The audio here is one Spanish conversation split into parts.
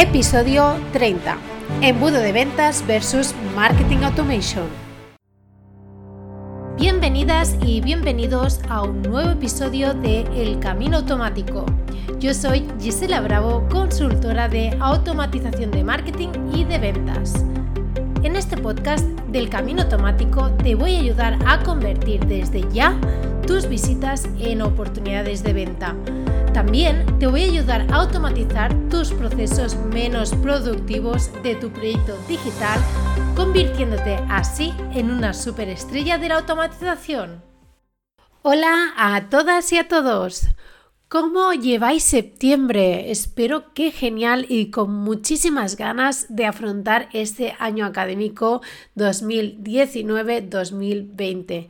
Episodio 30. Embudo de ventas versus marketing automation. Bienvenidas y bienvenidos a un nuevo episodio de El Camino Automático. Yo soy Gisela Bravo, consultora de automatización de marketing y de ventas. En este podcast del Camino Automático te voy a ayudar a convertir desde ya tus visitas en oportunidades de venta. También te voy a ayudar a automatizar tus procesos menos productivos de tu proyecto digital, convirtiéndote así en una superestrella de la automatización. Hola a todas y a todos. ¿Cómo lleváis septiembre? Espero que genial y con muchísimas ganas de afrontar este año académico 2019-2020.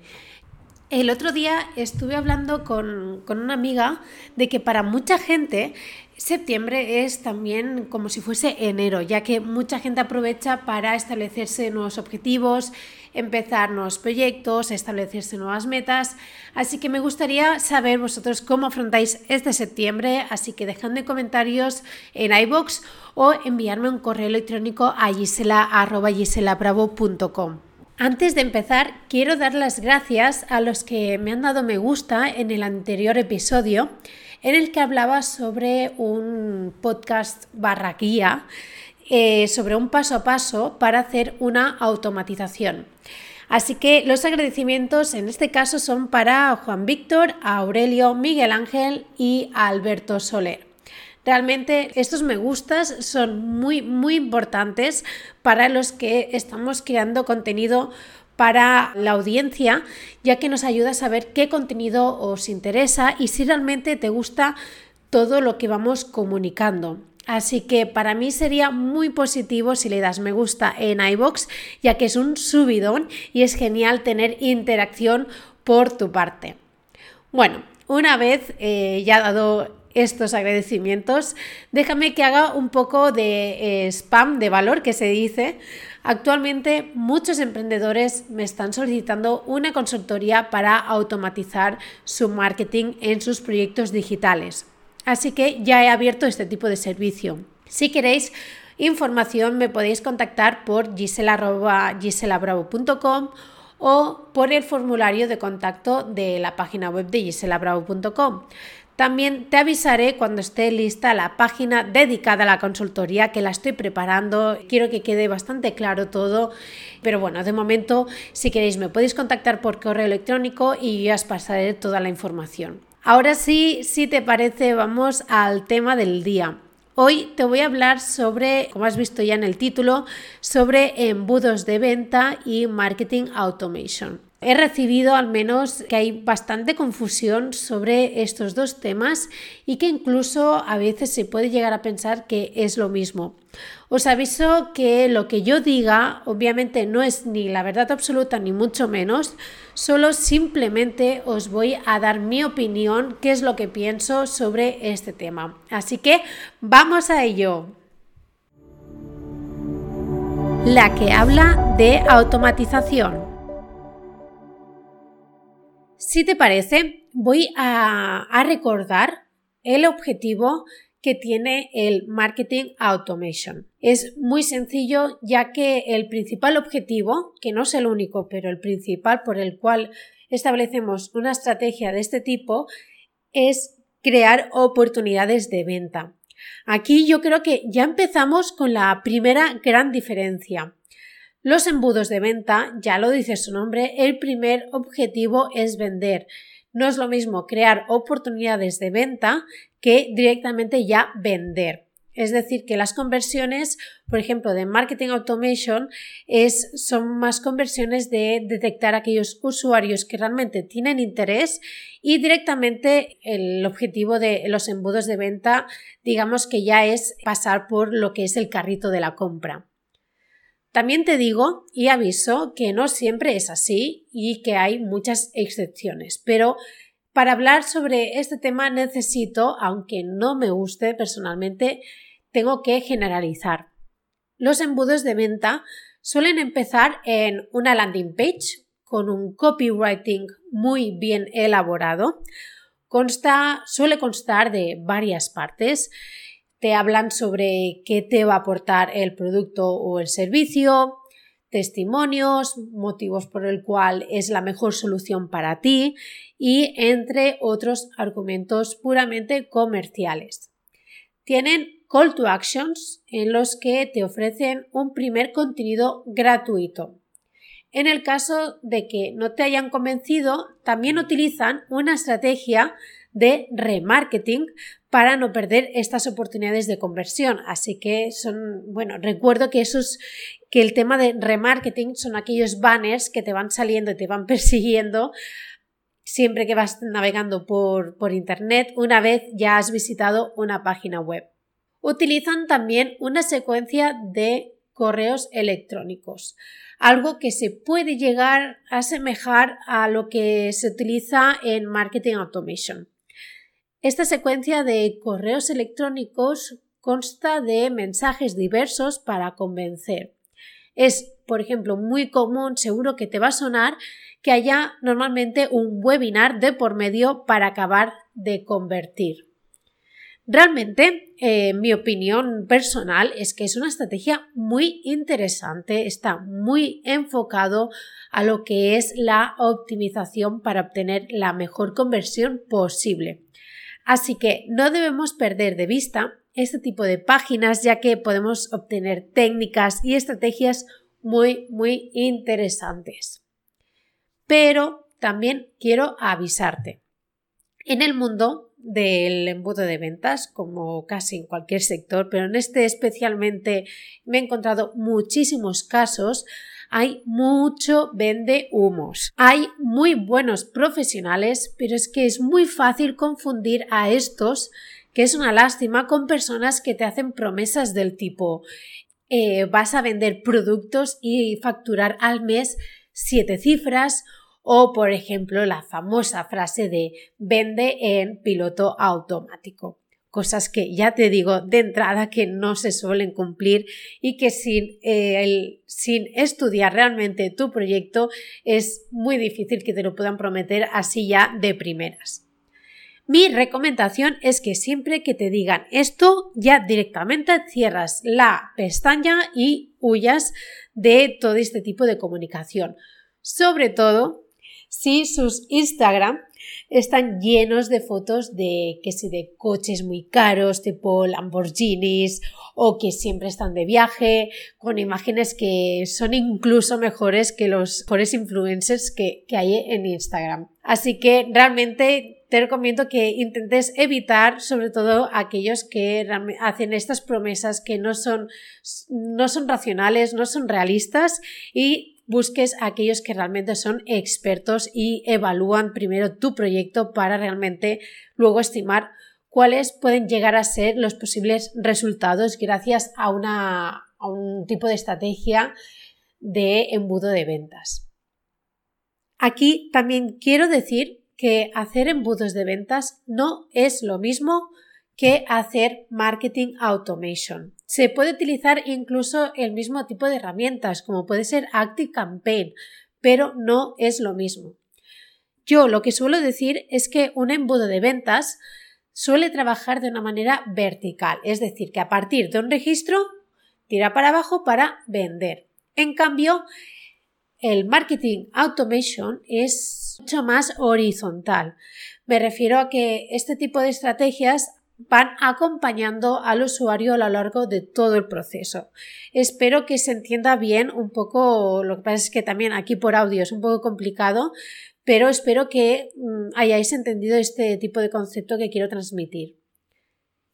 El otro día estuve hablando con, con, una amiga de que para mucha gente septiembre es también como si fuese enero, ya que mucha gente aprovecha para establecerse nuevos objetivos, empezar nuevos proyectos, establecerse nuevas metas. Así que me gustaría saber vosotros cómo afrontáis este septiembre, así que dejadme comentarios en iBox o enviarme un correo electrónico a gisela.giselabravo.com. Antes de empezar, quiero dar las gracias a los que me han dado me gusta en el anterior episodio en el que hablaba sobre un podcast barra guía eh, sobre un paso a paso para hacer una automatización. Así que los agradecimientos en este caso son para Juan Víctor, Aurelio, Miguel Ángel y Alberto Soler. Realmente estos me gustas son muy muy importantes para los que estamos creando contenido para la audiencia, ya que nos ayuda a saber qué contenido os interesa y si realmente te gusta todo lo que vamos comunicando. Así que para mí sería muy positivo si le das me gusta en iBox, ya que es un subidón y es genial tener interacción por tu parte. Bueno, una vez eh, ya dado estos agradecimientos, déjame que haga un poco de eh, spam de valor que se dice. Actualmente muchos emprendedores me están solicitando una consultoría para automatizar su marketing en sus proyectos digitales. Así que ya he abierto este tipo de servicio. Si queréis información me podéis contactar por gisela.giselabravo.com o por el formulario de contacto de la página web de giselabravo.com. También te avisaré cuando esté lista la página dedicada a la consultoría que la estoy preparando. Quiero que quede bastante claro todo. Pero bueno, de momento, si queréis, me podéis contactar por correo electrónico y ya os pasaré toda la información. Ahora sí, si te parece, vamos al tema del día. Hoy te voy a hablar sobre, como has visto ya en el título, sobre embudos de venta y marketing automation. He recibido al menos que hay bastante confusión sobre estos dos temas y que incluso a veces se puede llegar a pensar que es lo mismo. Os aviso que lo que yo diga obviamente no es ni la verdad absoluta ni mucho menos, solo simplemente os voy a dar mi opinión, qué es lo que pienso sobre este tema. Así que vamos a ello. La que habla de automatización. Si te parece, voy a, recordar el objetivo que tiene el marketing automation. Es muy sencillo ya que el principal objetivo, que no es el único, pero el principal por el cual establecemos una estrategia de este tipo, es crear oportunidades de venta. Aquí yo creo que ya empezamos con la primera gran diferencia. Los embudos de venta, ya lo dice su nombre, el primer objetivo es vender. No es lo mismo crear oportunidades de venta que directamente ya vender. Es decir, que las conversiones, por ejemplo, de marketing automation es, son más conversiones de detectar aquellos usuarios que realmente tienen interés y directamente el objetivo de los embudos de venta, digamos que ya es pasar por lo que es el carrito de la compra. También te digo y aviso que no siempre es así y que hay muchas excepciones, pero para hablar sobre este tema necesito, aunque no me guste personalmente, tengo que generalizar. Los embudos de venta suelen empezar en una landing page con un copywriting muy bien elaborado. Consta, suele constar de varias partes te hablan sobre qué te va a aportar el producto o el servicio, testimonios, motivos por el cual es la mejor solución para ti y entre otros argumentos puramente comerciales. Tienen call to actions en los que te ofrecen un primer contenido gratuito. En el caso de que no te hayan convencido, también utilizan una estrategia de remarketing para no perder estas oportunidades de conversión. Así que son, bueno, recuerdo que esos, que el tema de remarketing son aquellos banners que te van saliendo y te van persiguiendo siempre que vas navegando por, por internet una vez ya has visitado una página web. Utilizan también una secuencia de correos electrónicos, algo que se puede llegar a asemejar a lo que se utiliza en Marketing Automation. Esta secuencia de correos electrónicos consta de mensajes diversos para convencer. Es, por ejemplo, muy común, seguro que te va a sonar, que haya normalmente un webinar de por medio para acabar de convertir. Realmente, eh, mi opinión personal es que es una estrategia muy interesante, está muy enfocado a lo que es la optimización para obtener la mejor conversión posible. Así que no debemos perder de vista este tipo de páginas ya que podemos obtener técnicas y estrategias muy, muy interesantes. Pero también quiero avisarte. En el mundo del embudo de ventas, como casi en cualquier sector, pero en este especialmente me he encontrado muchísimos casos hay mucho vende humos. Hay muy buenos profesionales, pero es que es muy fácil confundir a estos, que es una lástima, con personas que te hacen promesas del tipo eh, vas a vender productos y facturar al mes siete cifras o, por ejemplo, la famosa frase de vende en piloto automático cosas que ya te digo de entrada que no se suelen cumplir y que sin, eh, sin estudiar realmente tu proyecto es muy difícil que te lo puedan prometer así ya de primeras. Mi recomendación es que siempre que te digan esto, ya directamente cierras la pestaña y huyas de todo este tipo de comunicación. Sobre todo si sus Instagram están llenos de fotos de que si de coches muy caros tipo Lamborghinis o que siempre están de viaje con imágenes que son incluso mejores que los mejores influencers que, que hay en Instagram. Así que realmente te recomiendo que intentes evitar sobre todo aquellos que hacen estas promesas que no son, no son racionales, no son realistas y busques a aquellos que realmente son expertos y evalúan primero tu proyecto para realmente luego estimar cuáles pueden llegar a ser los posibles resultados gracias a, una, a un tipo de estrategia de embudo de ventas. Aquí también quiero decir que hacer embudos de ventas no es lo mismo que hacer marketing automation. Se puede utilizar incluso el mismo tipo de herramientas, como puede ser Active Campaign, pero no es lo mismo. Yo lo que suelo decir es que un embudo de ventas suele trabajar de una manera vertical, es decir, que a partir de un registro tira para abajo para vender. En cambio, el marketing automation es mucho más horizontal. Me refiero a que este tipo de estrategias van acompañando al usuario a lo largo de todo el proceso. Espero que se entienda bien un poco, lo que pasa es que también aquí por audio es un poco complicado, pero espero que mm, hayáis entendido este tipo de concepto que quiero transmitir.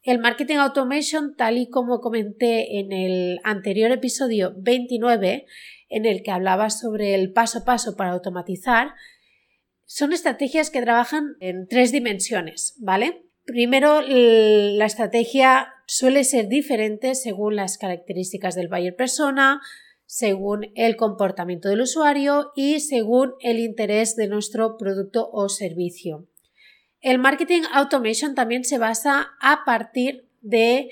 El marketing automation, tal y como comenté en el anterior episodio 29, en el que hablaba sobre el paso a paso para automatizar, son estrategias que trabajan en tres dimensiones, ¿vale? Primero, la estrategia suele ser diferente según las características del buyer persona, según el comportamiento del usuario y según el interés de nuestro producto o servicio. El marketing automation también se basa a partir de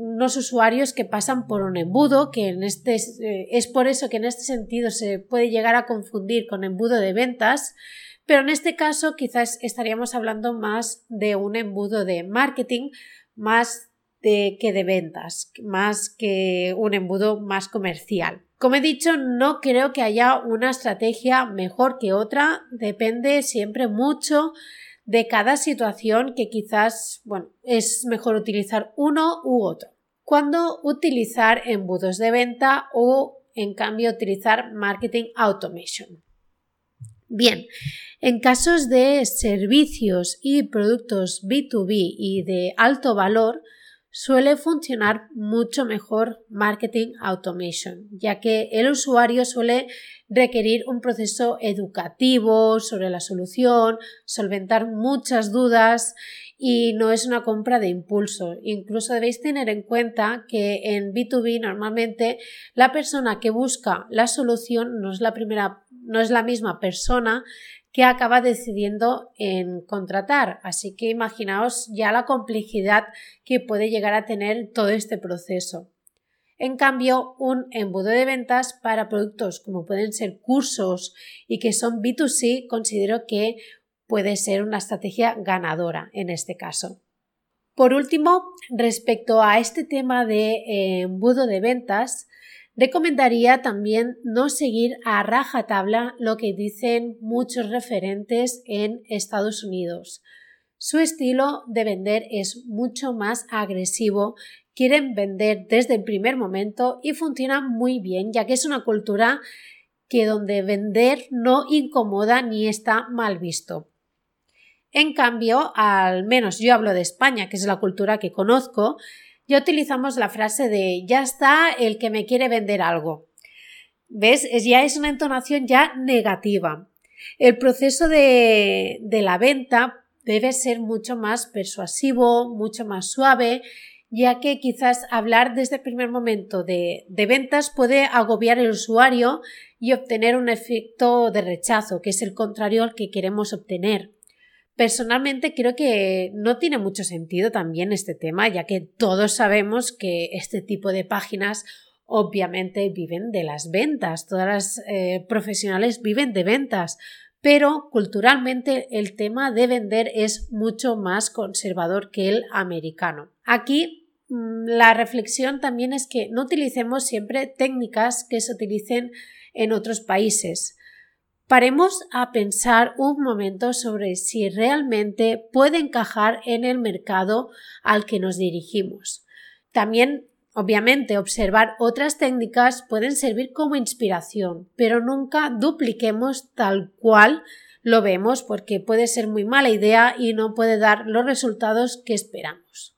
unos usuarios que pasan por un embudo, que en este, eh, es por eso que en este sentido se puede llegar a confundir con embudo de ventas, pero en este caso quizás estaríamos hablando más de un embudo de marketing más de, que de ventas, más que un embudo más comercial. Como he dicho, no creo que haya una estrategia mejor que otra, depende siempre mucho de cada situación que quizás, bueno, es mejor utilizar uno u otro. Cuando utilizar embudos de venta o en cambio utilizar marketing automation. Bien, en casos de servicios y productos B2B y de alto valor, suele funcionar mucho mejor marketing automation, ya que el usuario suele requerir un proceso educativo sobre la solución, solventar muchas dudas y no es una compra de impulso. Incluso debéis tener en cuenta que en B2B normalmente la persona que busca la solución no es la primera no es la misma persona que acaba decidiendo en contratar. Así que imaginaos ya la complejidad que puede llegar a tener todo este proceso. En cambio, un embudo de ventas para productos como pueden ser cursos y que son B2C, considero que puede ser una estrategia ganadora en este caso. Por último, respecto a este tema de eh, embudo de ventas, Recomendaría también no seguir a rajatabla lo que dicen muchos referentes en Estados Unidos. Su estilo de vender es mucho más agresivo, quieren vender desde el primer momento y funciona muy bien, ya que es una cultura que donde vender no incomoda ni está mal visto. En cambio, al menos yo hablo de España, que es la cultura que conozco, ya utilizamos la frase de ya está el que me quiere vender algo. ¿Ves? Es, ya es una entonación ya negativa. El proceso de, de la venta debe ser mucho más persuasivo, mucho más suave, ya que quizás hablar desde el primer momento de, de, ventas puede agobiar al usuario y obtener un efecto de rechazo, que es el contrario al que queremos obtener. Personalmente creo que no tiene mucho sentido también este tema, ya que todos sabemos que este tipo de páginas obviamente viven de las ventas, todas las eh, profesionales viven de ventas, pero culturalmente el tema de vender es mucho más conservador que el americano. Aquí mm, la reflexión también es que no utilicemos siempre técnicas que se utilicen en otros países. Paremos a pensar un momento sobre si realmente puede encajar en el mercado al que nos dirigimos. También, obviamente, observar otras técnicas pueden servir como inspiración, pero nunca dupliquemos tal cual lo vemos porque puede ser muy mala idea y no puede dar los resultados que esperamos.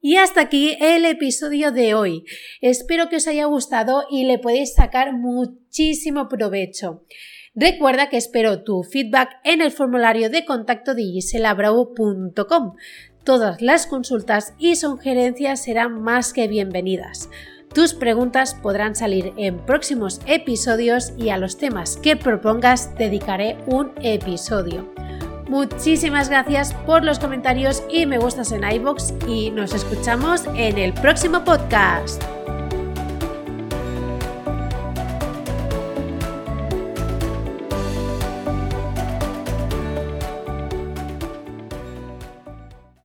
Y hasta aquí el episodio de hoy. Espero que os haya gustado y le podéis sacar muchísimo provecho. Recuerda que espero tu feedback en el formulario de contacto de giselabravo.com. Todas las consultas y sugerencias serán más que bienvenidas. Tus preguntas podrán salir en próximos episodios y a los temas que propongas dedicaré un episodio. Muchísimas gracias por los comentarios y me gustas en iBox y nos escuchamos en el próximo podcast.